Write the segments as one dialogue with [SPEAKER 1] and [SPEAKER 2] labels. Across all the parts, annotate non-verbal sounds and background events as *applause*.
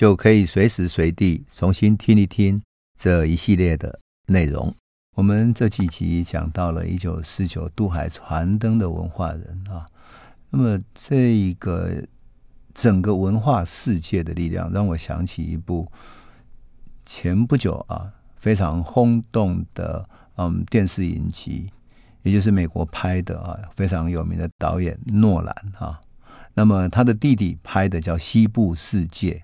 [SPEAKER 1] 就可以随时随地重新听一听这一系列的内容。我们这几集讲到了一九四九渡海传灯的文化人啊，那么这个整个文化世界的力量，让我想起一部前不久啊非常轰动的嗯电视影集，也就是美国拍的啊非常有名的导演诺兰啊。那么他的弟弟拍的叫《西部世界》，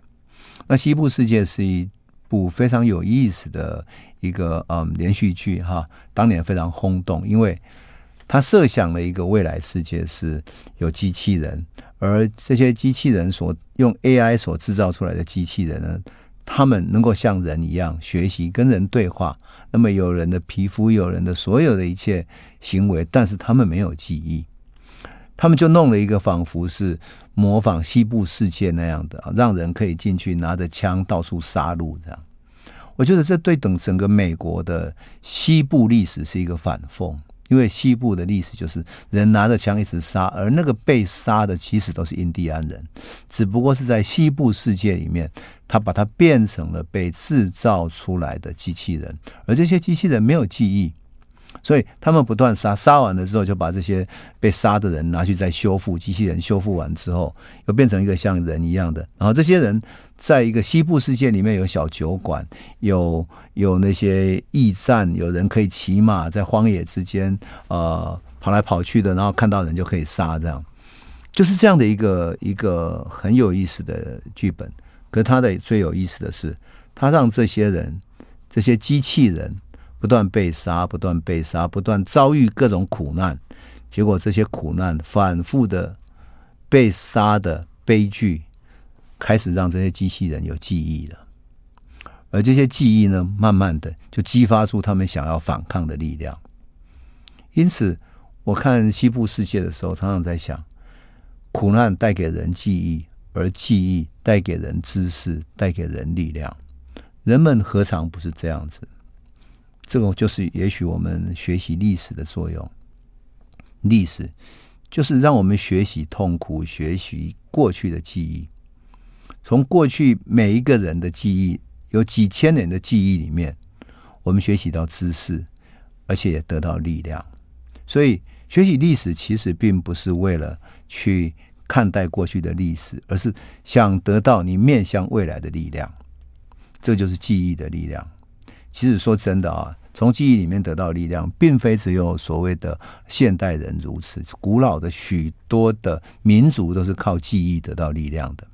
[SPEAKER 1] 那《西部世界》是一部非常有意思的一个嗯连续剧哈，当年非常轰动，因为他设想了一个未来世界是有机器人，而这些机器人所用 AI 所制造出来的机器人呢，他们能够像人一样学习跟人对话，那么有人的皮肤，有人的所有的一切行为，但是他们没有记忆。他们就弄了一个仿佛是模仿西部世界那样的，让人可以进去拿着枪到处杀戮这样。我觉得这对等整个美国的西部历史是一个反讽，因为西部的历史就是人拿着枪一直杀，而那个被杀的其实都是印第安人，只不过是在西部世界里面，他把它变成了被制造出来的机器人，而这些机器人没有记忆。所以他们不断杀，杀完了之后就把这些被杀的人拿去再修复，机器人修复完之后又变成一个像人一样的。然后这些人在一个西部世界里面有小酒馆，有有那些驿站，有人可以骑马在荒野之间呃跑来跑去的，然后看到人就可以杀，这样就是这样的一个一个很有意思的剧本。可他的最有意思的是，他让这些人这些机器人。不断被杀，不断被杀，不断遭遇各种苦难，结果这些苦难反复的被杀的悲剧，开始让这些机器人有记忆了，而这些记忆呢，慢慢的就激发出他们想要反抗的力量。因此，我看西部世界的时候，常常在想，苦难带给人记忆，而记忆带给人知识，带给人力量。人们何尝不是这样子？这个就是也许我们学习历史的作用。历史就是让我们学习痛苦，学习过去的记忆。从过去每一个人的记忆，有几千年的记忆里面，我们学习到知识，而且也得到力量。所以，学习历史其实并不是为了去看待过去的历史，而是想得到你面向未来的力量。这就是记忆的力量。其实说真的啊，从记忆里面得到力量，并非只有所谓的现代人如此。古老的许多的民族都是靠记忆得到力量的。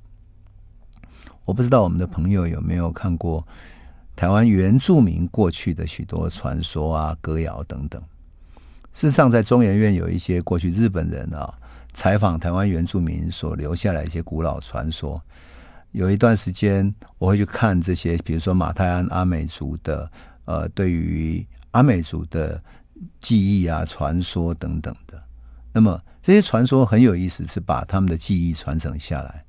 [SPEAKER 1] 我不知道我们的朋友有没有看过台湾原住民过去的许多传说啊、歌谣等等。事实上，在中研院有一些过去日本人啊采访台湾原住民所留下来一些古老传说。有一段时间，我会去看这些，比如说马太安阿美族的，呃，对于阿美族的记忆啊、传说等等的。那么这些传说很有意思，是把他们的记忆传承下来。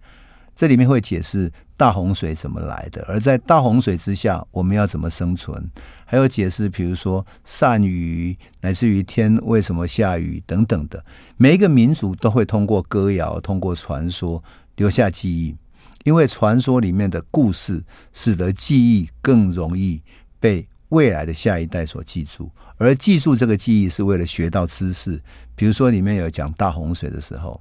[SPEAKER 1] 这里面会解释大洪水怎么来的，而在大洪水之下，我们要怎么生存？还有解释，比如说善于，乃至于天为什么下雨等等的。每一个民族都会通过歌谣、通过传说留下记忆。因为传说里面的故事，使得记忆更容易被未来的下一代所记住，而记住这个记忆是为了学到知识。比如说，里面有讲大洪水的时候，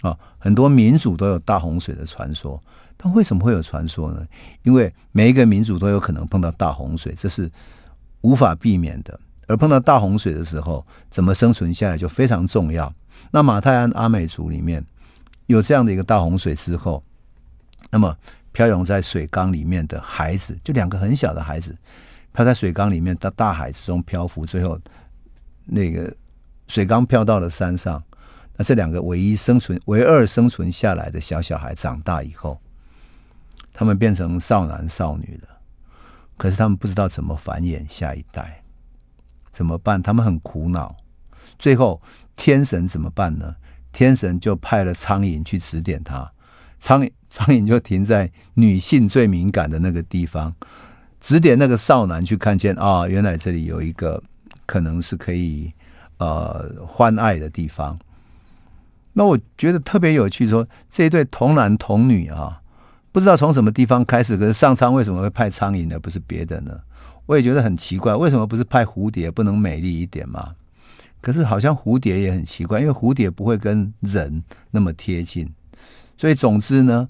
[SPEAKER 1] 啊，很多民族都有大洪水的传说。但为什么会有传说呢？因为每一个民族都有可能碰到大洪水，这是无法避免的。而碰到大洪水的时候，怎么生存下来就非常重要。那马太安阿美族里面有这样的一个大洪水之后。那么，漂泳在水缸里面的孩子，就两个很小的孩子，漂在水缸里面，到大海之中漂浮，最后那个水缸漂到了山上。那这两个唯一生存、唯二生存下来的小小孩长大以后，他们变成少男少女了，可是他们不知道怎么繁衍下一代，怎么办？他们很苦恼。最后，天神怎么办呢？天神就派了苍蝇去指点他，苍蝇 *laughs* 苍蝇就停在女性最敏感的那个地方，指点那个少男去看见啊、哦，原来这里有一个可能是可以呃欢爱的地方。那我觉得特别有趣说，说这一对童男童女啊，不知道从什么地方开始，可是上苍为什么会派苍蝇而不是别的呢？我也觉得很奇怪，为什么不是派蝴蝶，不能美丽一点吗？可是好像蝴蝶也很奇怪，因为蝴蝶不会跟人那么贴近，所以总之呢，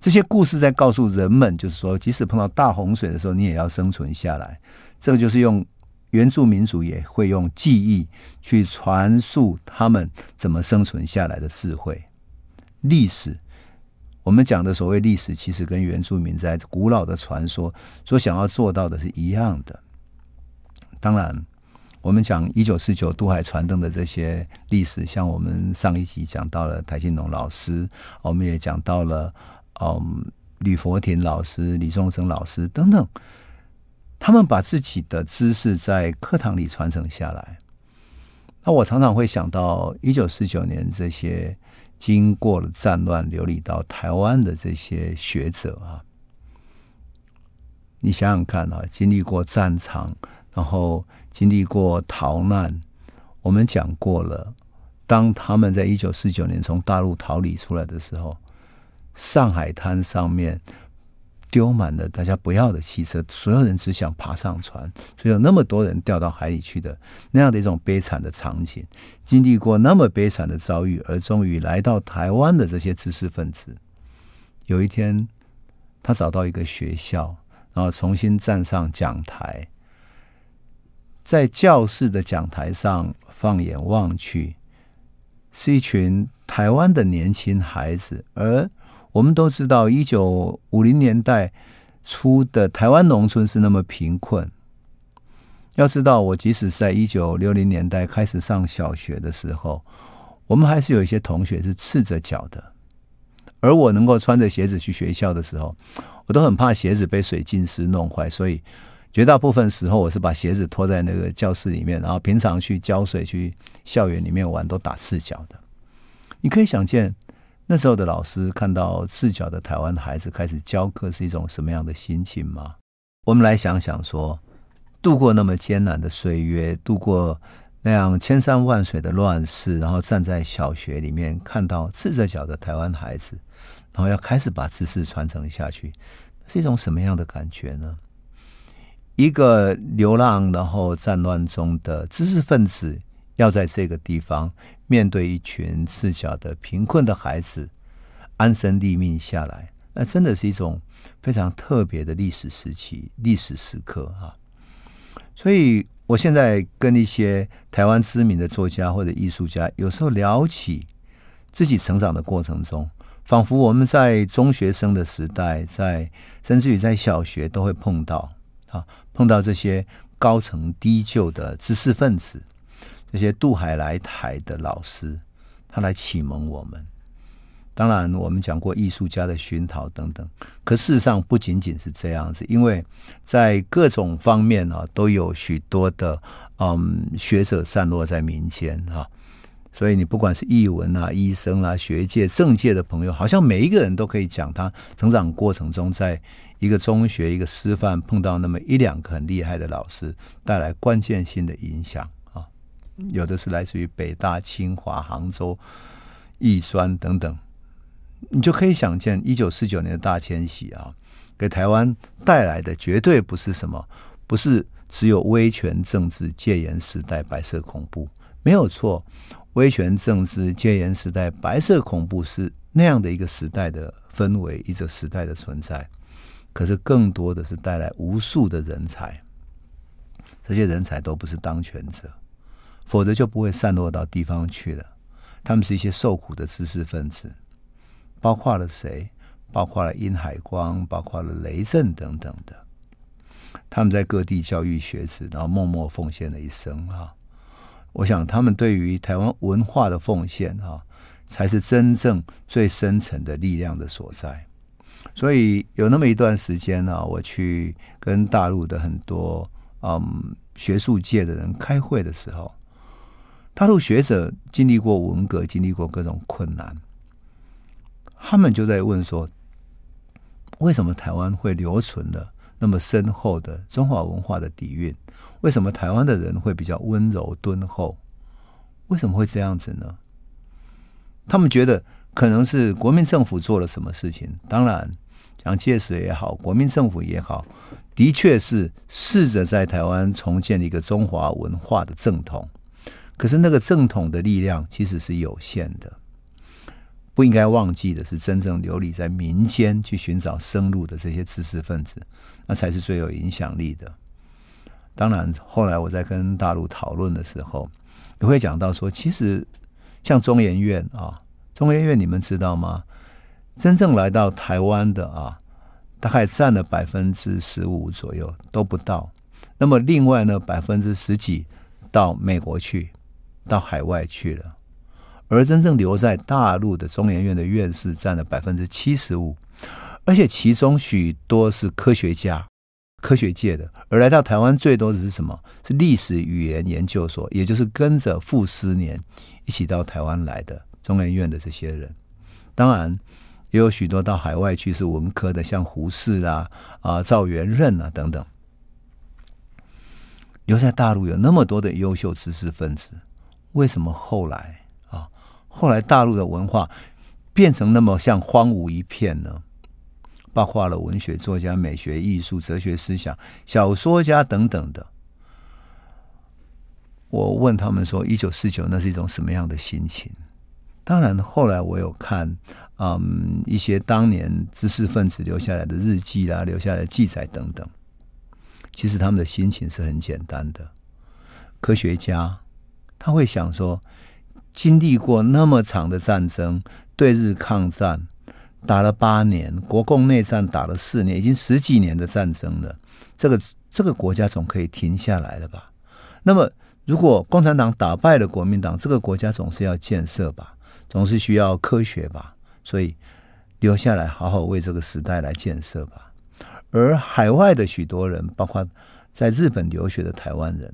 [SPEAKER 1] 这些故事在告诉人们，就是说，即使碰到大洪水的时候，你也要生存下来。这个就是用原住民族也会用记忆去传述他们怎么生存下来的智慧。历史，我们讲的所谓历史，其实跟原住民在古老的传说所想要做到的是一样的。当然。我们讲一九四九渡海传灯的这些历史，像我们上一集讲到了台静农老师，我们也讲到了嗯吕佛庭老师、李宗盛老师等等，他们把自己的知识在课堂里传承下来。那我常常会想到一九四九年这些经过了战乱流离到台湾的这些学者啊，你想想看啊，经历过战场，然后。经历过逃难，我们讲过了。当他们在一九四九年从大陆逃离出来的时候，上海滩上面丢满了大家不要的汽车，所有人只想爬上船，所以有那么多人掉到海里去的那样的一种悲惨的场景。经历过那么悲惨的遭遇，而终于来到台湾的这些知识分子，有一天他找到一个学校，然后重新站上讲台。在教室的讲台上，放眼望去，是一群台湾的年轻孩子。而我们都知道，一九五零年代初的台湾农村是那么贫困。要知道，我即使在一九六零年代开始上小学的时候，我们还是有一些同学是赤着脚的。而我能够穿着鞋子去学校的时候，我都很怕鞋子被水浸湿弄坏，所以。绝大部分时候，我是把鞋子脱在那个教室里面，然后平常去浇水、去校园里面玩，都打赤脚的。你可以想见，那时候的老师看到赤脚的台湾孩子开始教课，是一种什么样的心情吗？我们来想想说，度过那么艰难的岁月，度过那样千山万水的乱世，然后站在小学里面，看到赤着脚的台湾孩子，然后要开始把知识传承下去，是一种什么样的感觉呢？一个流浪然后战乱中的知识分子，要在这个地方面对一群赤脚的贫困的孩子，安身立命下来，那真的是一种非常特别的历史时期、历史时刻啊！所以，我现在跟一些台湾知名的作家或者艺术家，有时候聊起自己成长的过程中，仿佛我们在中学生的时代，在甚至于在小学都会碰到。啊，碰到这些高层低就的知识分子，这些渡海来台的老师，他来启蒙我们。当然，我们讲过艺术家的熏陶等等，可事实上不仅仅是这样子，因为在各种方面啊，都有许多的嗯学者散落在民间哈。所以你不管是译文啊、医生啊、学界、政界的朋友，好像每一个人都可以讲他成长过程中，在一个中学、一个师范碰到那么一两个很厉害的老师，带来关键性的影响啊。有的是来自于北大、清华、杭州、艺专等等，你就可以想见，一九四九年的大迁徙啊，给台湾带来的绝对不是什么，不是只有威权政治、戒严时代、白色恐怖，没有错。威权政治、戒严时代、白色恐怖是那样的一个时代的氛围，一个时代的存在。可是更多的是带来无数的人才，这些人才都不是当权者，否则就不会散落到地方去了。他们是一些受苦的知识分子，包括了谁？包括了殷海光，包括了雷震等等的。他们在各地教育学子，然后默默奉献了一生啊。我想，他们对于台湾文化的奉献，哈，才是真正最深层的力量的所在。所以有那么一段时间呢、我去跟大陆的很多嗯学术界的人开会的时候，大陆学者经历过文革，经历过各种困难，他们就在问说，为什么台湾会留存了那么深厚的中华文化的底蕴？为什么台湾的人会比较温柔敦厚？为什么会这样子呢？他们觉得可能是国民政府做了什么事情。当然，蒋介石也好，国民政府也好，的确是试着在台湾重建一个中华文化的正统。可是那个正统的力量其实是有限的。不应该忘记的是，真正流离在民间去寻找生路的这些知识分子，那才是最有影响力的。当然，后来我在跟大陆讨论的时候，也会讲到说，其实像中研院啊，中研院你们知道吗？真正来到台湾的啊，大概占了百分之十五左右都不到。那么另外呢，百分之十几到美国去，到海外去了。而真正留在大陆的中研院的院士占了百分之七十五，而且其中许多是科学家。科学界的，而来到台湾最多的是什么？是历史语言研究所，也就是跟着傅斯年一起到台湾来的中研院的这些人。当然，也有许多到海外去是文科的，像胡适啊、啊赵元任啊等等。留在大陆有那么多的优秀知识分子，为什么后来啊，后来大陆的文化变成那么像荒芜一片呢？包括了文学作家、美学、艺术、哲学思想、小说家等等的。我问他们说：“一九四九那是一种什么样的心情？”当然，后来我有看，嗯，一些当年知识分子留下来的日记啦、留下来的记载等等。其实他们的心情是很简单的。科学家他会想说：经历过那么长的战争，对日抗战。打了八年，国共内战打了四年，已经十几年的战争了。这个这个国家总可以停下来了吧？那么，如果共产党打败了国民党，这个国家总是要建设吧，总是需要科学吧。所以留下来，好好为这个时代来建设吧。而海外的许多人，包括在日本留学的台湾人，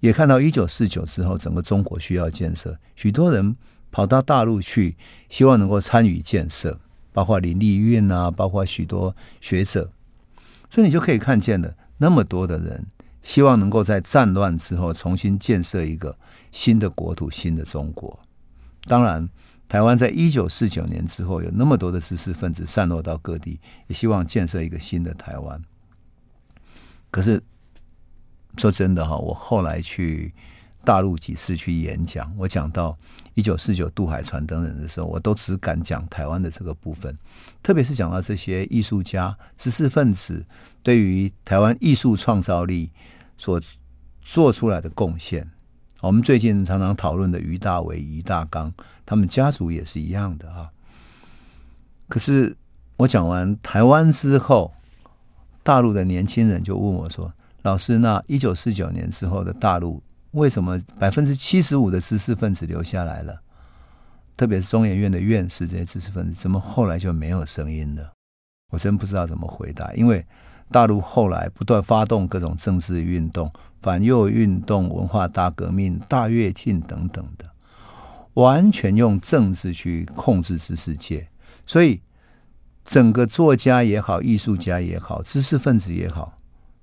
[SPEAKER 1] 也看到一九四九之后，整个中国需要建设，许多人。跑到大陆去，希望能够参与建设，包括林立运啊，包括许多学者，所以你就可以看见了那么多的人，希望能够在战乱之后重新建设一个新的国土、新的中国。当然，台湾在一九四九年之后，有那么多的知识分子散落到各地，也希望建设一个新的台湾。可是说真的哈，我后来去。大陆几次去演讲，我讲到一九四九渡海船等人的时候，我都只敢讲台湾的这个部分，特别是讲到这些艺术家、知识分子对于台湾艺术创造力所做出来的贡献。我们最近常常讨论的于大维、俞大纲，他们家族也是一样的啊。可是我讲完台湾之后，大陆的年轻人就问我说：“老师，那一九四九年之后的大陆？”为什么百分之七十五的知识分子留下来了？特别是中研院的院士这些知识分子，怎么后来就没有声音了？我真不知道怎么回答。因为大陆后来不断发动各种政治运动、反右运动、文化大革命、大跃进等等的，完全用政治去控制知识界，所以整个作家也好、艺术家也好、知识分子也好，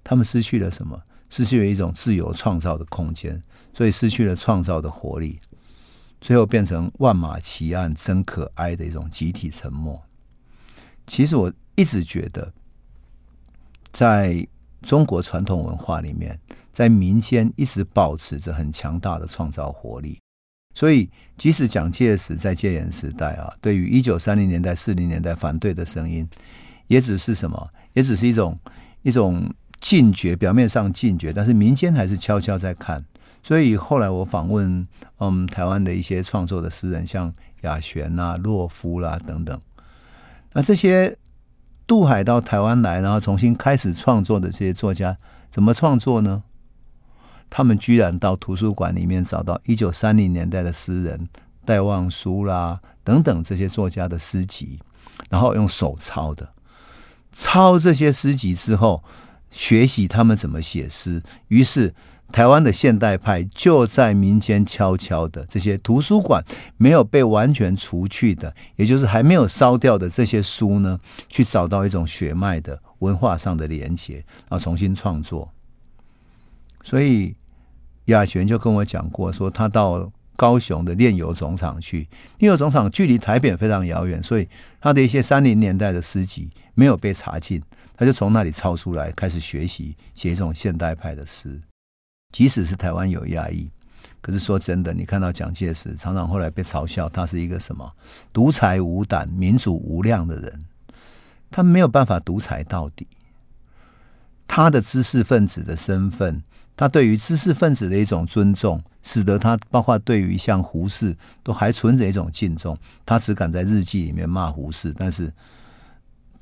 [SPEAKER 1] 他们失去了什么？失去了一种自由创造的空间，所以失去了创造的活力，最后变成万马齐喑真可哀的一种集体沉默。其实我一直觉得，在中国传统文化里面，在民间一直保持着很强大的创造活力。所以，即使蒋介石在戒严时代啊，对于一九三零年代、四零年代反对的声音，也只是什么？也只是一种一种。禁绝，表面上禁绝，但是民间还是悄悄在看。所以后来我访问，嗯，台湾的一些创作的诗人，像雅璇啊、洛夫啦、等等。那这些渡海到台湾来，然后重新开始创作的这些作家，怎么创作呢？他们居然到图书馆里面找到一九三零年代的诗人戴望舒啦等等这些作家的诗集，然后用手抄的，抄这些诗集之后，学习他们怎么写诗。于是，台湾的现代派就在民间悄悄的这些图书馆没有被完全除去的，也就是还没有烧掉的这些书呢，去找到一种血脉的文化上的连结，然后重新创作。所以亚璇就跟我讲过，说他到高雄的炼油总厂去，炼油总厂距离台北非常遥远，所以他的一些三零年代的诗集没有被查禁，他就从那里抄出来，开始学习写一种现代派的诗。即使是台湾有亚裔，可是说真的，你看到蒋介石常常后来被嘲笑，他是一个什么独裁无胆、民主无量的人，他没有办法独裁到底。他的知识分子的身份，他对于知识分子的一种尊重，使得他包括对于像胡适都还存着一种敬重。他只敢在日记里面骂胡适，但是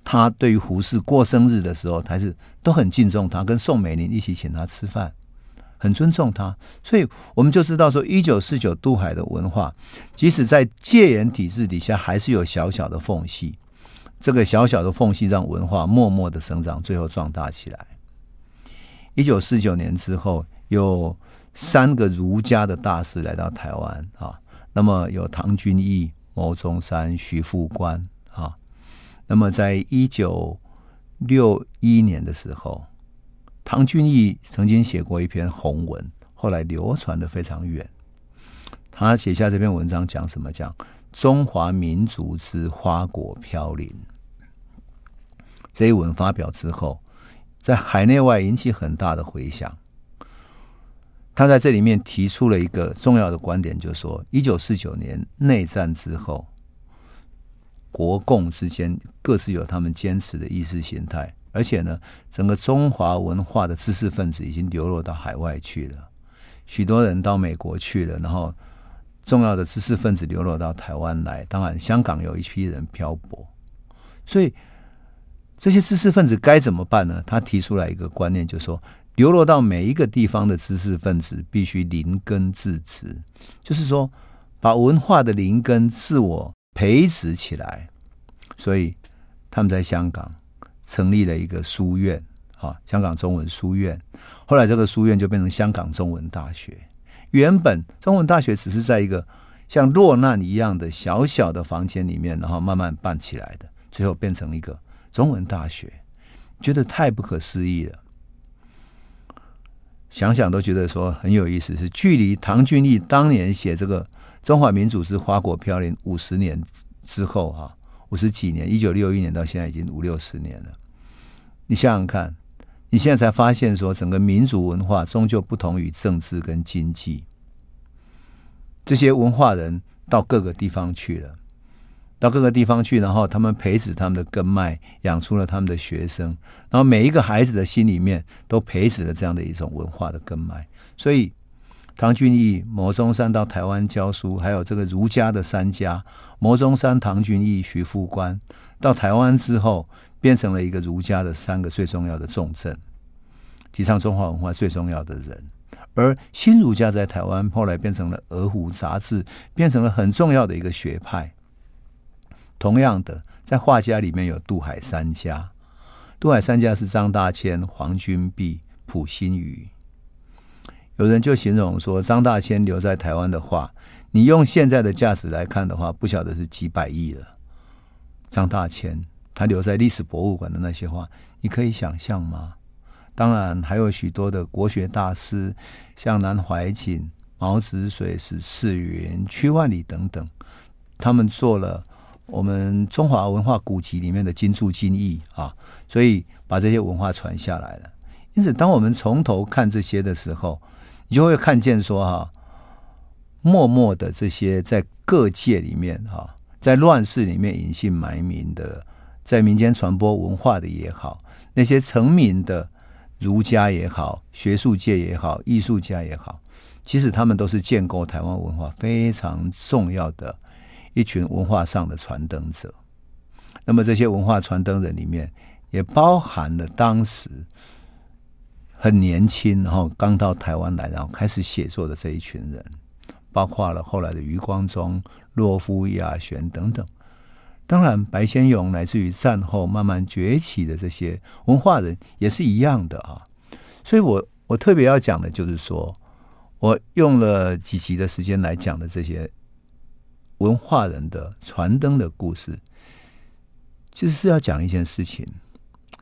[SPEAKER 1] 他对于胡适过生日的时候，还是都很敬重他，跟宋美龄一起请他吃饭。很尊重他，所以我们就知道说，一九四九渡海的文化，即使在戒严体制底下，还是有小小的缝隙。这个小小的缝隙让文化默默的生长，最后壮大起来。一九四九年之后，有三个儒家的大师来到台湾啊，那么有唐君毅、牟宗山、徐复观啊。那么在一九六一年的时候。唐君毅曾经写过一篇红文，后来流传得非常远。他写下这篇文章讲什么？讲中华民族之花果飘零。这一文发表之后，在海内外引起很大的回响。他在这里面提出了一个重要的观点，就是说，一九四九年内战之后，国共之间各自有他们坚持的意识形态。而且呢，整个中华文化的知识分子已经流落到海外去了，许多人到美国去了，然后重要的知识分子流落到台湾来。当然，香港有一批人漂泊，所以这些知识分子该怎么办呢？他提出来一个观念，就是说，流落到每一个地方的知识分子必须灵根自持，就是说，把文化的灵根自我培植起来。所以他们在香港。成立了一个书院，啊，香港中文书院。后来这个书院就变成香港中文大学。原本中文大学只是在一个像落难一样的小小的房间里面，然后慢慢办起来的，最后变成一个中文大学，觉得太不可思议了。想想都觉得说很有意思，是距离唐君毅当年写这个《中华民族之花果飘零》五十年之后，哈。五十几年，一九六一年到现在已经五六十年了。你想想看，你现在才发现说，整个民族文化终究不同于政治跟经济。这些文化人到各个地方去了，到各个地方去，然后他们培植他们的根脉，养出了他们的学生，然后每一个孩子的心里面都培植了这样的一种文化的根脉，所以。唐君毅、牟中山到台湾教书，还有这个儒家的三家：牟中山、唐君毅、徐复观。到台湾之后，变成了一个儒家的三个最重要的重镇，提倡中华文化最重要的人。而新儒家在台湾后来变成了《鹅湖》杂志，变成了很重要的一个学派。同样的，在画家里面有渡海三家，渡海三家是张大千、黄君璧、溥心畬。有人就形容说，张大千留在台湾的画，你用现在的价值来看的话，不晓得是几百亿了。张大千他留在历史博物馆的那些画，你可以想象吗？当然还有许多的国学大师，像南怀瑾、毛子水、史世云、屈万里等等，他们做了我们中华文化古籍里面的金注金义啊，所以把这些文化传下来了。因此，当我们从头看这些的时候，你就会看见说哈，默默的这些在各界里面哈，在乱世里面隐姓埋名的，在民间传播文化的也好，那些成名的儒家也好，学术界也好，艺术家也好，其实他们都是建构台湾文化非常重要的一群文化上的传灯者。那么这些文化传灯人里面，也包含了当时。很年轻，然后刚到台湾来，然后开始写作的这一群人，包括了后来的余光中、洛夫、亚璇等等。当然，白先勇乃至于战后慢慢崛起的这些文化人也是一样的啊。所以我我特别要讲的就是说，我用了几集的时间来讲的这些文化人的传灯的故事，其实是要讲一件事情，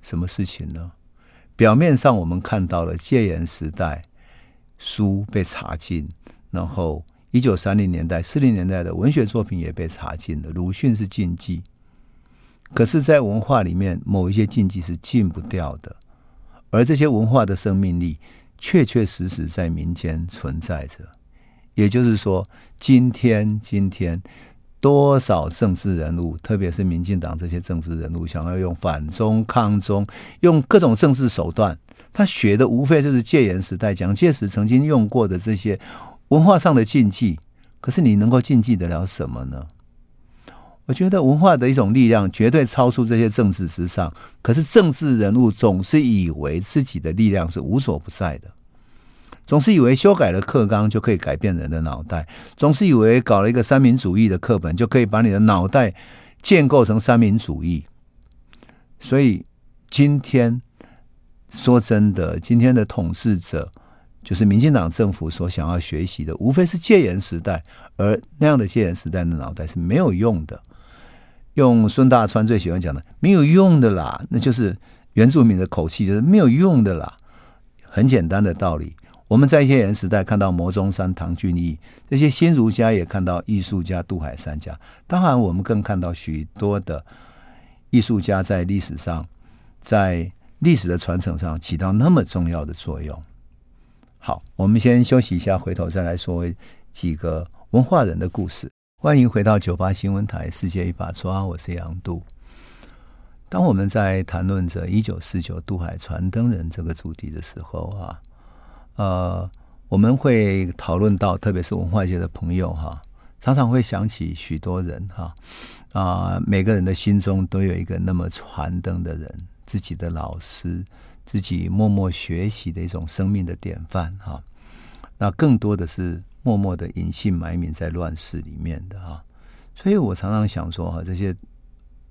[SPEAKER 1] 什么事情呢？表面上我们看到了戒严时代书被查禁，然后。一九三零年代、四零年代的文学作品也被查禁了。鲁迅是禁忌，可是，在文化里面，某一些禁忌是禁不掉的，而这些文化的生命力，确确实实在民间存在着。也就是说，今天，今天多少政治人物，特别是民进党这些政治人物，想要用反中、抗中，用各种政治手段，他学的无非就是戒严时代蒋介石曾经用过的这些。文化上的禁忌，可是你能够禁忌得了什么呢？我觉得文化的一种力量绝对超出这些政治之上。可是政治人物总是以为自己的力量是无所不在的，总是以为修改了课纲就可以改变人的脑袋，总是以为搞了一个三民主义的课本就可以把你的脑袋建构成三民主义。所以今天说真的，今天的统治者。就是民进党政府所想要学习的，无非是戒严时代，而那样的戒严时代的脑袋是没有用的。用孙大川最喜欢讲的“没有用的啦”，那就是原住民的口气，就是没有用的啦。很简单的道理，我们在戒严时代看到牟宗山、唐俊义这些新儒家，也看到艺术家杜海三家。当然，我们更看到许多的艺术家在历史上，在历史的传承上起到那么重要的作用。好，我们先休息一下，回头再来说几个文化人的故事。欢迎回到九八新闻台《世界一把抓》，我是杨杜。当我们在谈论着一九四九渡海传灯人这个主题的时候啊，呃，我们会讨论到，特别是文化界的朋友哈，常常会想起许多人哈啊，每个人的心中都有一个那么传灯的人，自己的老师。自己默默学习的一种生命的典范哈，那更多的是默默的隐姓埋名在乱世里面的哈，所以我常常想说哈，这些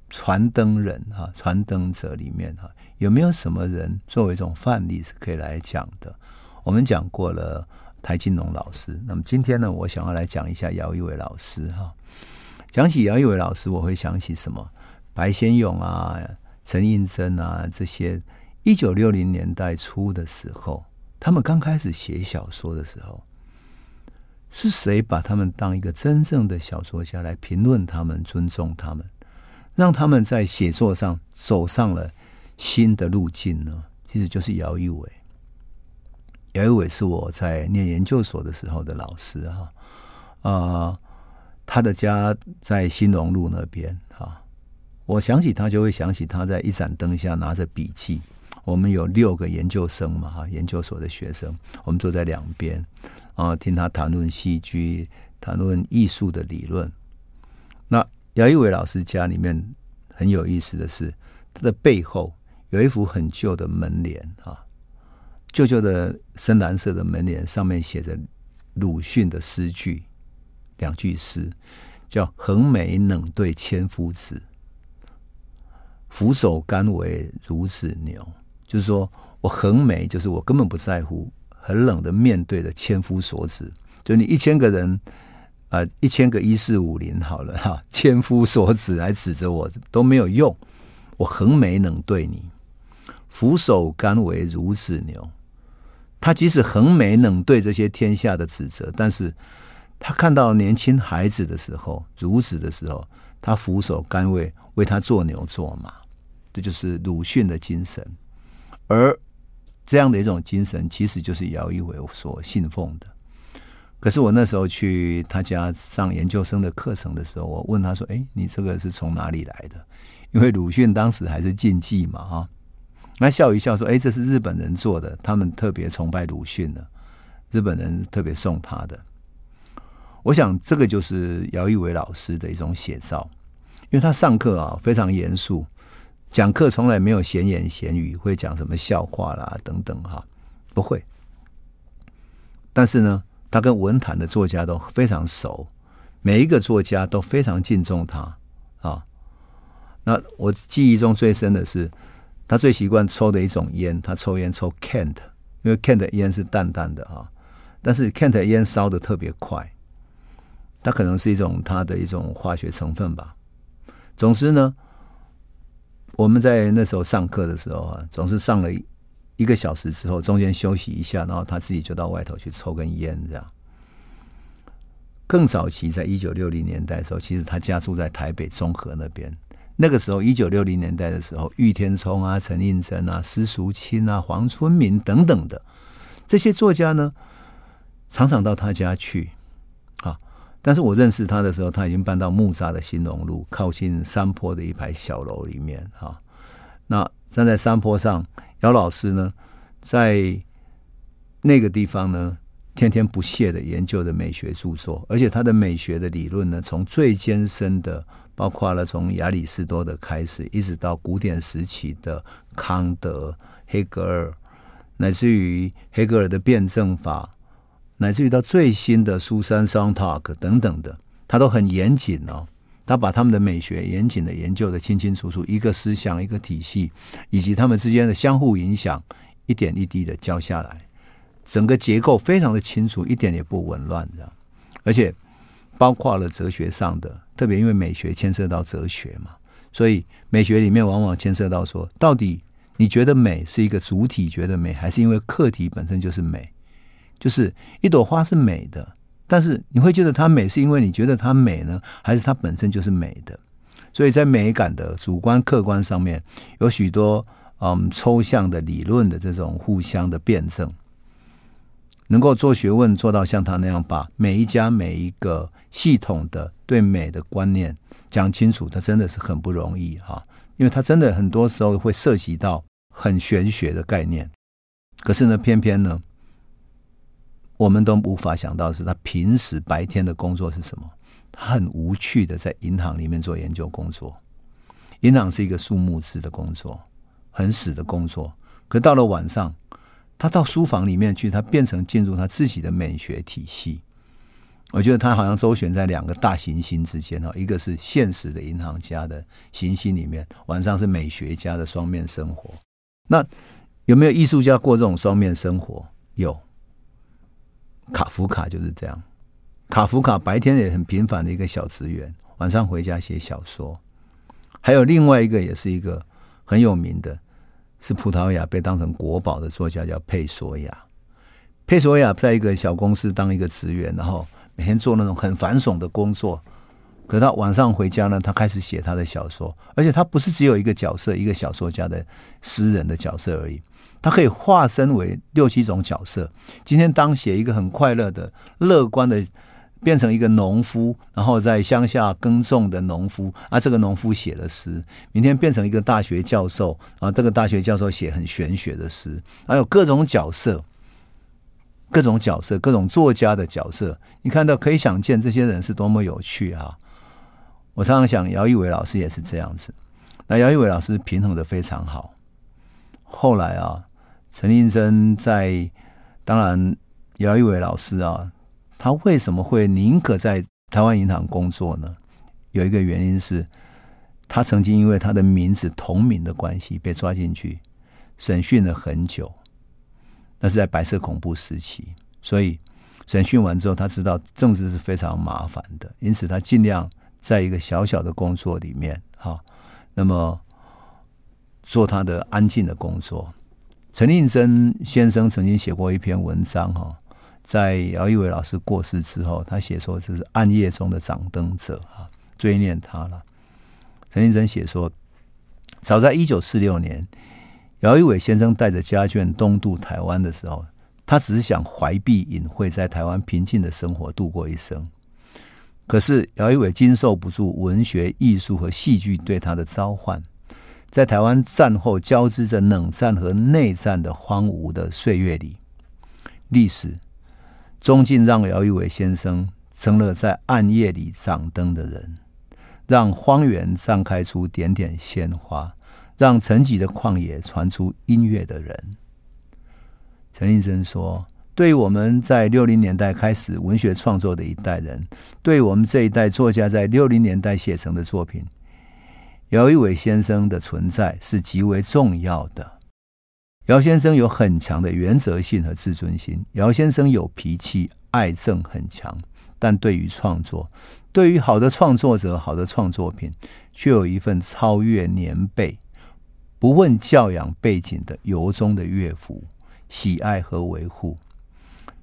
[SPEAKER 1] 传灯人哈、传灯者里面哈，有没有什么人作为一种范例是可以来讲的？我们讲过了台金龙老师，那么今天呢，我想要来讲一下姚一伟老师哈。讲起姚一伟老师，我会想起什么？白先勇啊、陈映真啊这些。一九六零年代初的时候，他们刚开始写小说的时候，是谁把他们当一个真正的小说家来评论他们、尊重他们，让他们在写作上走上了新的路径呢？其实就是姚一伟。姚一伟是我在念研究所的时候的老师哈，啊、呃，他的家在新隆路那边哈。我想起他，就会想起他在一盏灯下拿着笔记。我们有六个研究生嘛，哈，研究所的学生，我们坐在两边，啊，听他谈论戏剧，谈论艺术的理论。那姚一伟老师家里面很有意思的是，他的背后有一幅很旧的门帘啊，舅舅的深蓝色的门帘，上面写着鲁迅的诗句，两句诗，叫“横眉冷对千夫指，俯首甘为孺子牛”。就是说我横眉，就是我根本不在乎，很冷的面对着千夫所指，就你一千个人，啊、呃，一千个一四五零好了哈，千夫所指来指着我都没有用，我横眉冷对你，俯首甘为孺子牛。他即使横眉冷对这些天下的指责，但是他看到年轻孩子的时候，孺子的时候，他俯首甘为为他做牛做马，这就是鲁迅的精神。而这样的一种精神，其实就是姚一伟所信奉的。可是我那时候去他家上研究生的课程的时候，我问他说：“哎，你这个是从哪里来的？”因为鲁迅当时还是禁忌嘛，哈。那笑一笑说：“哎，这是日本人做的，他们特别崇拜鲁迅的，日本人特别送他的。”我想这个就是姚一伟老师的一种写照，因为他上课啊非常严肃。讲课从来没有闲言闲语，会讲什么笑话啦等等哈，不会。但是呢，他跟文坛的作家都非常熟，每一个作家都非常敬重他啊。那我记忆中最深的是，他最习惯抽的一种烟，他抽烟抽 Kent，因为 Kent 的烟是淡淡的啊，但是 Kent 的烟烧的特别快，它可能是一种它的一种化学成分吧。总之呢，我们在那时候上课的时候啊，总是上了一个小时之后，中间休息一下，然后他自己就到外头去抽根烟，这样。更早期，在一九六零年代的时候，其实他家住在台北中和那边。那个时候，一九六零年代的时候，郁天聪啊、陈映真啊、施淑清啊、黄春明等等的这些作家呢，常常到他家去啊。但是我认识他的时候，他已经搬到木栅的兴隆路，靠近山坡的一排小楼里面啊。那站在山坡上，姚老师呢，在那个地方呢。天天不懈的研究的美学著作，而且他的美学的理论呢，从最艰深的，包括了从亚里士多德开始，一直到古典时期的康德、黑格尔，乃至于黑格尔的辩证法，乃至于到最新的苏珊·桑塔克等等的，他都很严谨哦。他把他们的美学严谨的研究的清清楚楚，一个思想、一个体系，以及他们之间的相互影响，一点一滴的教下来。整个结构非常的清楚，一点也不紊乱，这样，而且包括了哲学上的，特别因为美学牵涉到哲学嘛，所以美学里面往往牵涉到说，到底你觉得美是一个主体觉得美，还是因为客体本身就是美？就是一朵花是美的，但是你会觉得它美，是因为你觉得它美呢，还是它本身就是美的？所以在美感的主观客观上面，有许多嗯抽象的理论的这种互相的辩证。能够做学问做到像他那样，把每一家每一个系统的对美的观念讲清楚，他真的是很不容易哈。因为他真的很多时候会涉及到很玄学的概念。可是呢，偏偏呢，我们都无法想到是他平时白天的工作是什么？他很无趣的在银行里面做研究工作。银行是一个数目字的工作，很死的工作。可到了晚上。他到书房里面去，他变成进入他自己的美学体系。我觉得他好像周旋在两个大行星之间哈，一个是现实的银行家的行星里面，晚上是美学家的双面生活。那有没有艺术家过这种双面生活？有，卡夫卡就是这样。卡夫卡白天也很平凡的一个小职员，晚上回家写小说。还有另外一个，也是一个很有名的。是葡萄牙被当成国宝的作家叫佩索亚。佩索亚在一个小公司当一个职员，然后每天做那种很繁琐的工作。可是他晚上回家呢，他开始写他的小说，而且他不是只有一个角色，一个小说家的诗人的角色而已，他可以化身为六七种角色。今天当写一个很快乐的、乐观的。变成一个农夫，然后在乡下耕种的农夫啊，这个农夫写了诗。明天变成一个大学教授啊，这个大学教授写很玄学的诗。还有各种角色，各种角色，各种作家的角色。你看到可以想见这些人是多么有趣啊！我常常想，姚一伟老师也是这样子。那姚一伟老师平衡得非常好。后来啊，陈映真在，当然姚一伟老师啊。他为什么会宁可在台湾银行工作呢？有一个原因是，他曾经因为他的名字同名的关系被抓进去审讯了很久。那是在白色恐怖时期，所以审讯完之后，他知道政治是非常麻烦的，因此他尽量在一个小小的工作里面，哈，那么做他的安静的工作。陈令真先生曾经写过一篇文章，哈。在姚一伟老师过世之后，他写说这是暗夜中的掌灯者啊，追念他了。陈先生写说，早在一九四六年，姚一伟先生带着家眷东渡台湾的时候，他只是想怀璧隐晦，在台湾平静的生活度过一生。可是姚一伟经受不住文学、艺术和戏剧对他的召唤，在台湾战后交织着冷战和内战的荒芜的岁月里，历史。终竟让姚一伟先生成了在暗夜里掌灯的人，让荒原绽开出点点鲜花，让沉寂的旷野传出音乐的人。陈映真说：“对我们在六零年代开始文学创作的一代人，对我们这一代作家在六零年代写成的作品，姚一伟先生的存在是极为重要的。姚先生有很强的原则性和自尊心。姚先生有脾气，爱憎很强，但对于创作，对于好的创作者、好的创作品，却有一份超越年辈、不问教养背景的由衷的乐府喜爱和维护。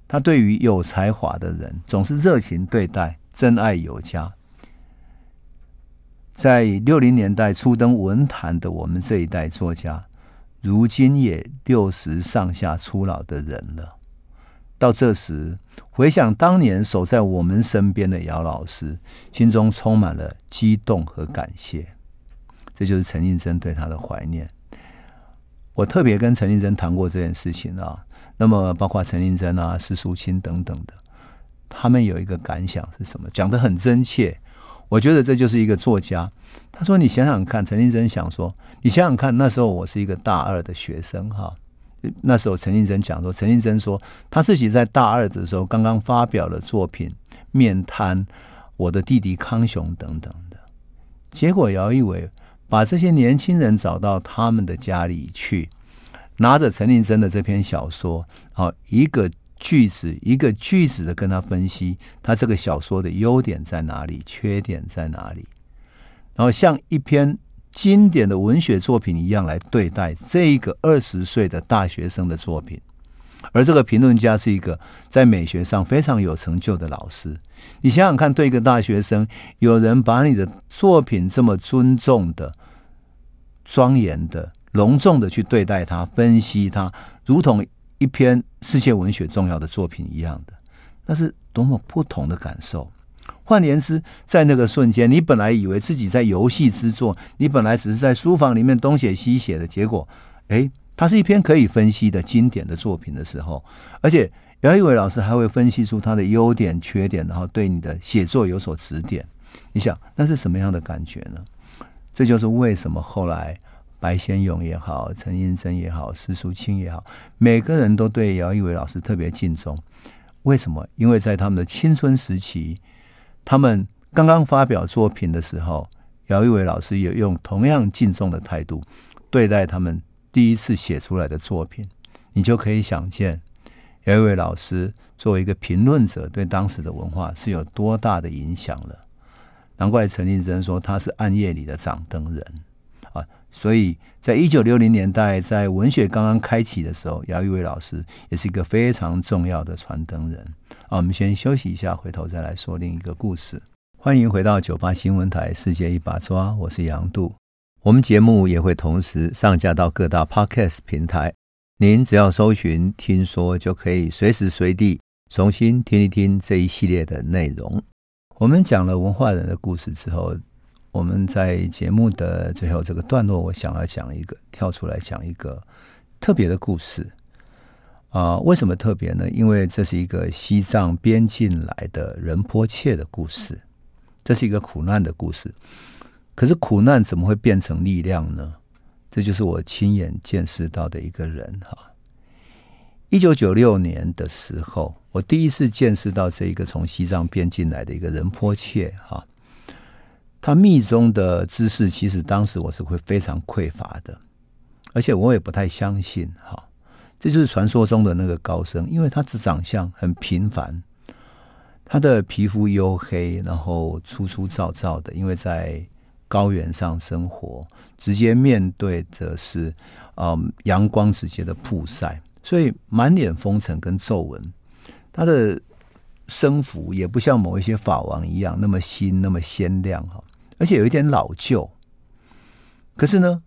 [SPEAKER 1] 他对于有才华的人，总是热情对待，真爱有加。在六零年代初登文坛的我们这一代作家，如今也六十上下初老的人了。到这时，回想当年守在我们身边的姚老师，心中充满了激动和感谢。这就是陈映真对他的怀念。我特别跟陈映真谈过这件事情啊。那么，包括陈映真啊、施淑清等等的，他们有一个感想是什么？讲得很真切。我觉得这就是一个作家。他说：“你想想看，陈映真想说，你想想看，那时候我是一个大二的学生，哈。那时候陈映真讲说，陈映真说他自己在大二的时候刚刚发表了作品《面瘫》，我的弟弟康雄等等的。结果姚一伟把这些年轻人找到他们的家里去，拿着陈映真的这篇小说，好一个。”句子一个句子的跟他分析，他这个小说的优点在哪里，缺点在哪里，然后像一篇经典的文学作品一样来对待这一个二十岁的大学生的作品。而这个评论家是一个在美学上非常有成就的老师。你想想看，对一个大学生，有人把你的作品这么尊重的、庄严的、隆重的去对待他、分析他，如同。一篇世界文学重要的作品一样的，那是多么不同的感受。换言之，在那个瞬间，你本来以为自己在游戏之作，你本来只是在书房里面东写西写的结果，诶，它是一篇可以分析的经典的作品的时候，而且姚一伟老师还会分析出它的优点、缺点，然后对你的写作有所指点。你想，那是什么样的感觉呢？这就是为什么后来。白先勇也好，陈映真也好，施淑清也好，每个人都对姚一伟老师特别敬重。为什么？因为在他们的青春时期，他们刚刚发表作品的时候，姚一伟老师也用同样敬重的态度对待他们第一次写出来的作品。你就可以想见，姚一伟老师作为一个评论者，对当时的文化是有多大的影响了。难怪陈映真说他是暗夜里的掌灯人啊。所以在一九六零年代，在文学刚刚开启的时候，姚一伟老师也是一个非常重要的传灯人。啊，我们先休息一下，回头再来说另一个故事。欢迎回到九八新闻台《世界一把抓》，我是杨度。我们节目也会同时上架到各大 Podcast 平台，您只要搜寻“听说”，就可以随时随地重新听一听这一系列的内容。我们讲了文化人的故事之后。我们在节目的最后这个段落，我想要讲一个跳出来讲一个特别的故事啊、为什么特别呢？因为这是一个西藏边境来的仁波切的故事，这是一个苦难的故事。可是苦难怎么会变成力量呢？这就是我亲眼见识到的一个人哈。一九九六年的时候，我第一次见识到这一个从西藏边境来的一个仁波切哈。他密宗的知识，其实当时我是会非常匮乏的，而且我也不太相信。哈，这就是传说中的那个高僧，因为他的长相很平凡，他的皮肤黝黑，然后粗粗糙糙的，因为在高原上生活，直接面对的是嗯阳光直接的曝晒，所以满脸风尘跟皱纹。他的生服也不像某一些法王一样那么新，那么鲜亮哈。而且有一点老旧，可是呢，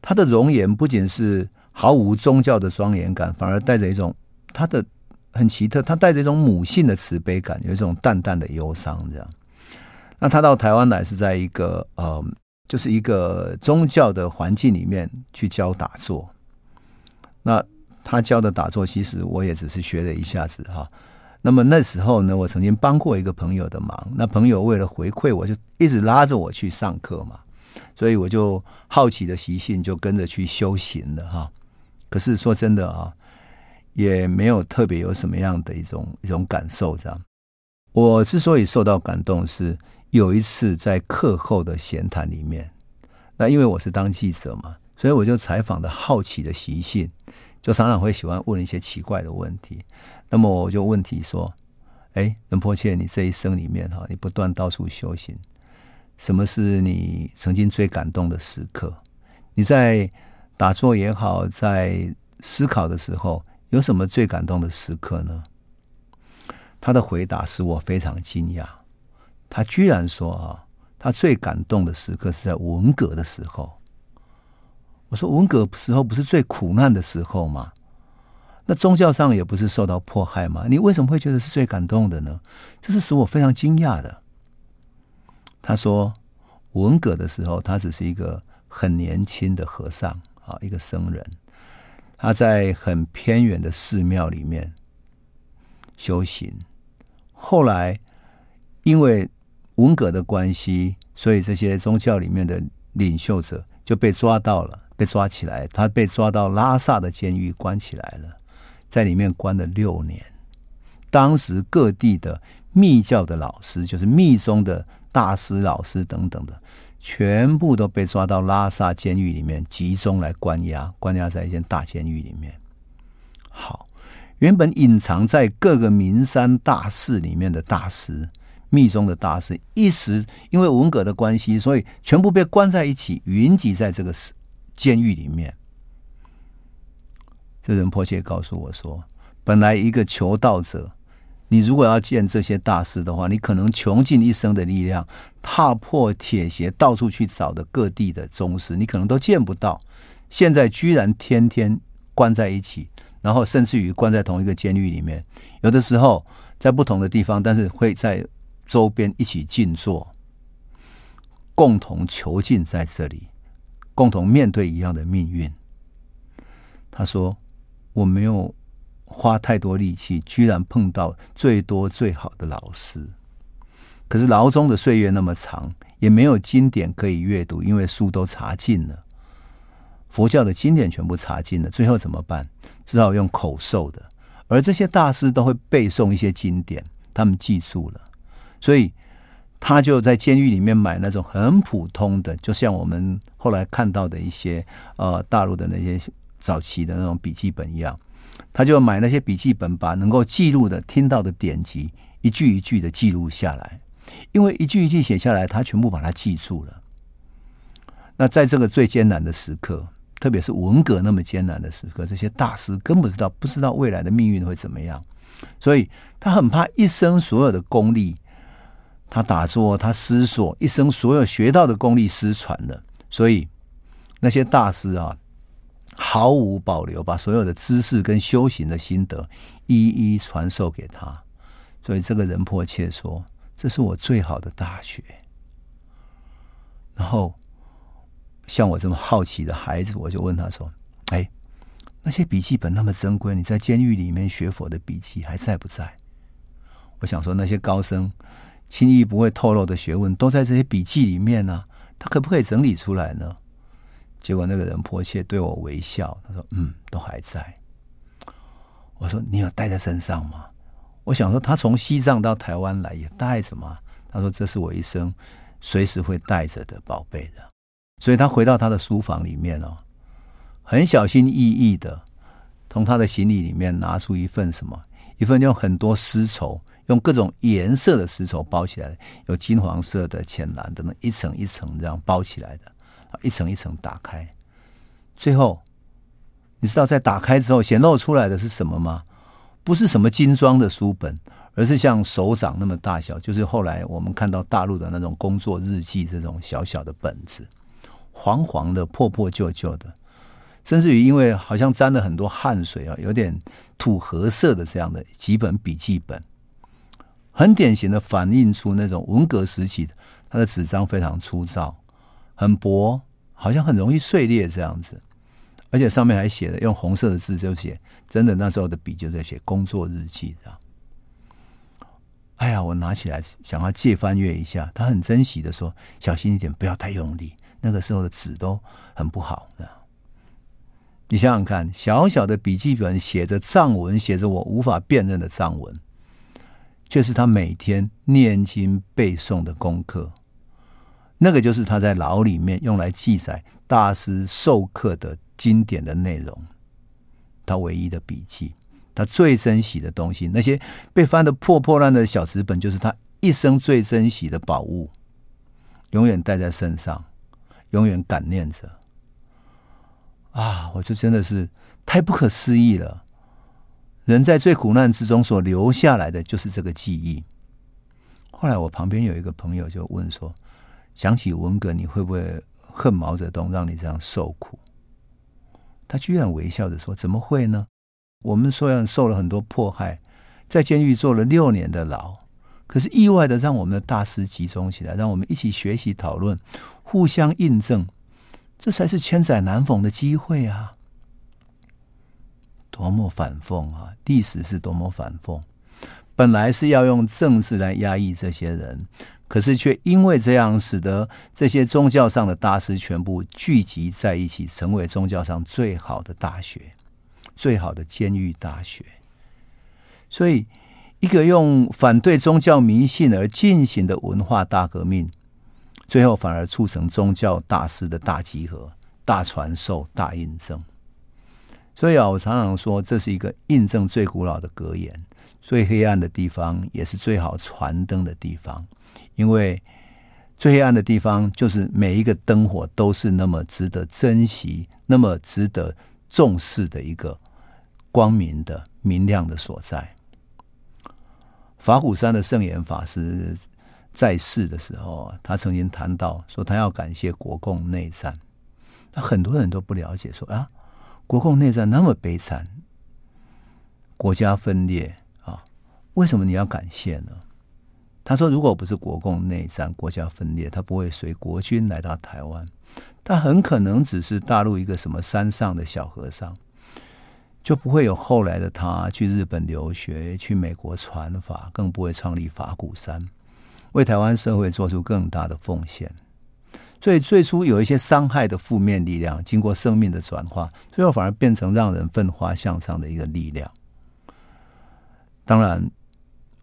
[SPEAKER 1] 他的容颜不仅是毫无宗教的庄严感，反而带着一种他的很奇特，他带着一种母性的慈悲感，有一种淡淡的忧伤。这样，那他到台湾来是在一个呃，就是一个宗教的环境里面去教打坐。那他教的打坐，其实我也只是学了一下子哈。那么那时候呢，我曾经帮过一个朋友的忙。那朋友为了回馈，我就一直拉着我去上课嘛，所以我就好奇的习性就跟着去修行了哈。可是说真的啊，也没有特别有什么样的一种一种感受这样。我之所以受到感动，是有一次在课后的闲谈里面，那因为我是当记者嘛，所以我就采访的好奇的习性，就常常会喜欢问一些奇怪的问题。那么我就问题说：“哎，仁波切，你这一生里面哈，你不断到处修行，什么是你曾经最感动的时刻？你在打坐也好，在思考的时候，有什么最感动的时刻呢？”他的回答使我非常惊讶，他居然说：“啊。”他最感动的时刻是在文革的时候。我说：“文革时候不是最苦难的时候吗？那宗教上也不是受到迫害吗？你为什么会觉得是最感动的呢？”这是使我非常惊讶的。他说：“文革的时候，他只是一个很年轻的和尚啊，一个僧人，他在很偏远的寺庙里面修行。后来因为……”文革的关系，所以这些宗教里面的领袖者就被抓到了，被抓起来。他被抓到拉萨的监狱关起来了，在里面关了六年。当时各地的密教的老师，就是密宗的大师、老师等等的，全部都被抓到拉萨监狱里面集中来关押，关押在一间大监狱里面。好，原本隐藏在各个名山大寺里面的大师。密宗的大师一时因为文革的关系，所以全部被关在一起，云集在这个监狱里面。这仁波切告诉我说：“本来一个求道者，你如果要见这些大师的话，你可能穷尽一生的力量，踏破铁鞋，到处去找的各地的宗师，你可能都见不到。现在居然天天关在一起，然后甚至于关在同一个监狱里面，有的时候在不同的地方，但是会在。”周边一起静坐，共同囚禁在这里，共同面对一样的命运。他说：“我没有花太多力气，居然碰到最多最好的老师。可是牢中的岁月那么长，也没有经典可以阅读，因为书都查尽了，佛教的经典全部查尽了。最后怎么办？只好用口授的。而这些大师都会背诵一些经典，他们记住了。”所以，他就在监狱里面买那种很普通的，就像我们后来看到的一些呃大陆的那些早期的那种笔记本一样，他就买那些笔记本，把能够记录的、听到的典籍一句一句的记录下来。因为一句一句写下来，他全部把它记住了。那在这个最艰难的时刻，特别是文革那么艰难的时刻，这些大师根本知道不知道未来的命运会怎么样，所以他很怕一生所有的功力。他打坐，他思索，一生所有学到的功力失传了，所以那些大师啊，毫无保留把所有的知识跟修行的心得一一传授给他。所以这个人迫切说：“这是我最好的大学。”然后像我这么好奇的孩子，我就问他说：“哎，那些笔记本那么珍贵，你在监狱里面学佛的笔记还在不在？”我想说那些高僧。轻易不会透露的学问都在这些笔记里面呢、他可不可以整理出来呢？结果那个人迫切对我微笑，他说：“嗯，都还在。”我说：“你有带在身上吗？”我想说他从西藏到台湾来也带着吗？他说：“这是我一生随时会带着的宝贝的。”所以他回到他的书房里面哦，很小心翼翼的从他的行李里面拿出一份什么，一份用很多丝绸。用各种颜色的丝绸包起来，有金黄色的、浅蓝的，那一层一层这样包起来的，一层一层打开。最后，你知道在打开之后显露出来的是什么吗？不是什么精装的书本，而是像手掌那么大小，就是后来我们看到大陆的那种工作日记这种小小的本子，黄黄的、破破旧旧的，甚至于因为好像沾了很多汗水啊，有点土褐色的这样的几本笔记本。很典型的反映出那种文革时期的，它的纸张非常粗糙，很薄，好像很容易碎裂这样子，而且上面还写的用红色的字就写，真的那时候的笔就在写工作日记这样。哎呀，我拿起来想要借翻阅一下，他很珍惜的说：“小心一点，不要太用力。”那个时候的纸都很不好。你想想看，小小的笔记本写着藏文，写着我无法辨认的藏文。却是他每天念经背诵的功课。那个就是他在牢里面用来记载大师授课的经典的内容，他唯一的笔记，他最珍惜的东西，那些被翻得破破烂的小纸本，就是他一生最珍惜的宝物，永远带在身上，永远感念着。啊，我就真的是太不可思议了。人在最苦难之中所留下来的就是这个记忆。后来我旁边有一个朋友就问说：“想起文革，你会不会恨毛泽东，让你这样受苦？”他居然微笑着说：“怎么会呢？我们虽然受了很多迫害，在监狱坐了六年的牢，可是意外的让我们的大师集中起来，让我们一起学习讨论，互相印证，这才是千载难逢的机会啊！多么反讽啊！历史是多么反讽。”本来是要用政治来压抑这些人，可是却因为这样，使得这些宗教上的大师全部聚集在一起，成为宗教上最好的大学，最好的监狱大学。所以，一个用反对宗教迷信而进行的文化大革命，最后反而促成宗教大师的大集合、大传授、大印证。所以啊，我常常说，这是一个印证最古老的格言。最黑暗的地方也是最好传灯的地方，因为最黑暗的地方就是每一个灯火都是那么值得珍惜、那么值得重视的一个光明的明亮的所在。法鼓山的圣严法师在世的时候，他曾经谈到说，他要感谢国共内战。那很多人都不了解，说啊，国共内战那么悲惨，国家分裂。为什么你要感谢呢？他说：“如果不是国共内战、国家分裂，他不会随国军来到台湾，他很可能只是大陆一个什么山上的小和尚，就不会有后来的他去日本留学、去美国传法，更不会创立法鼓山，为台湾社会做出更大的奉献。所以最初有一些伤害的负面力量，经过生命的转化，最后反而变成让人奋发向上的一个力量。当然。”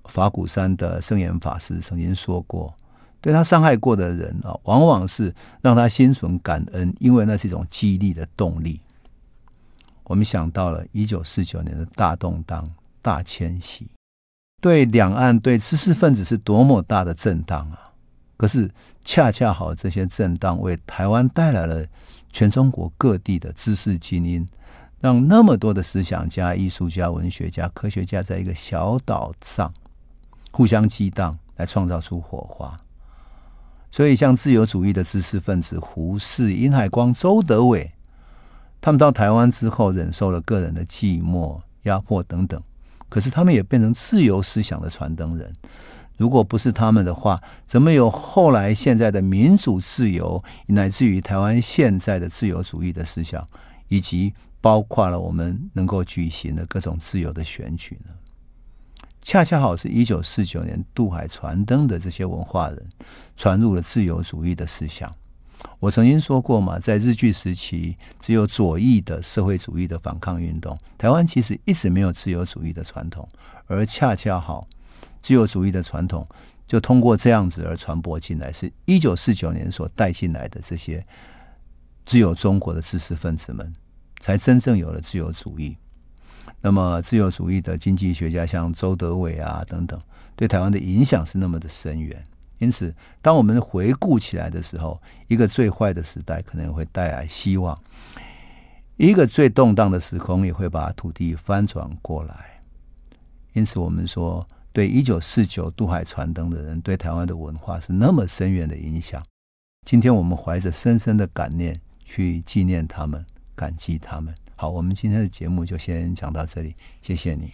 [SPEAKER 1] 法鼓山的圣严法师曾经说过：“对他伤害过的人啊，往往是让他心存感恩，因为那是一种激励的动力。”我们想到了一九四九年的大动荡、大迁徙，对两岸、对知识分子是多么大的震荡啊！可是恰恰好，这些震荡为台湾带来了全中国各地的知识精英，让那么多的思想家、艺术家、文学家、科学家，在一个小岛上。互相激荡，来创造出火花。所以，像自由主义的知识分子胡适、殷海光、周德伟，他们到台湾之后，忍受了个人的寂寞、压迫等等，可是他们也变成自由思想的传灯人。如果不是他们的话，怎么有后来现在的民主自由，乃至于台湾现在的自由主义的思想，以及包括了我们能够举行的各种自由的选举呢？恰恰好是一九四九年渡海传灯的这些文化人传入了自由主义的思想。我曾经说过嘛，在日据时期，只有左翼的社会主义的反抗运动，台湾其实一直没有自由主义的传统，而恰恰好自由主义的传统就通过这样子而传播进来，是一九四九年所带进来的这些自由中国的知识分子们，才真正有了自由主义。那么，自由主义的经济学家像周德伟啊等等，对台湾的影响是那么的深远。因此，当我们回顾起来的时候，一个最坏的时代可能会带来希望；一个最动荡的时空也会把土地翻转过来。因此，我们说，对一九四九渡海传灯的人，对台湾的文化是那么深远的影响。今天，我们怀着深深的感念去纪念他们，感激他们。好，我们今天的节目就先讲到这里，谢谢你。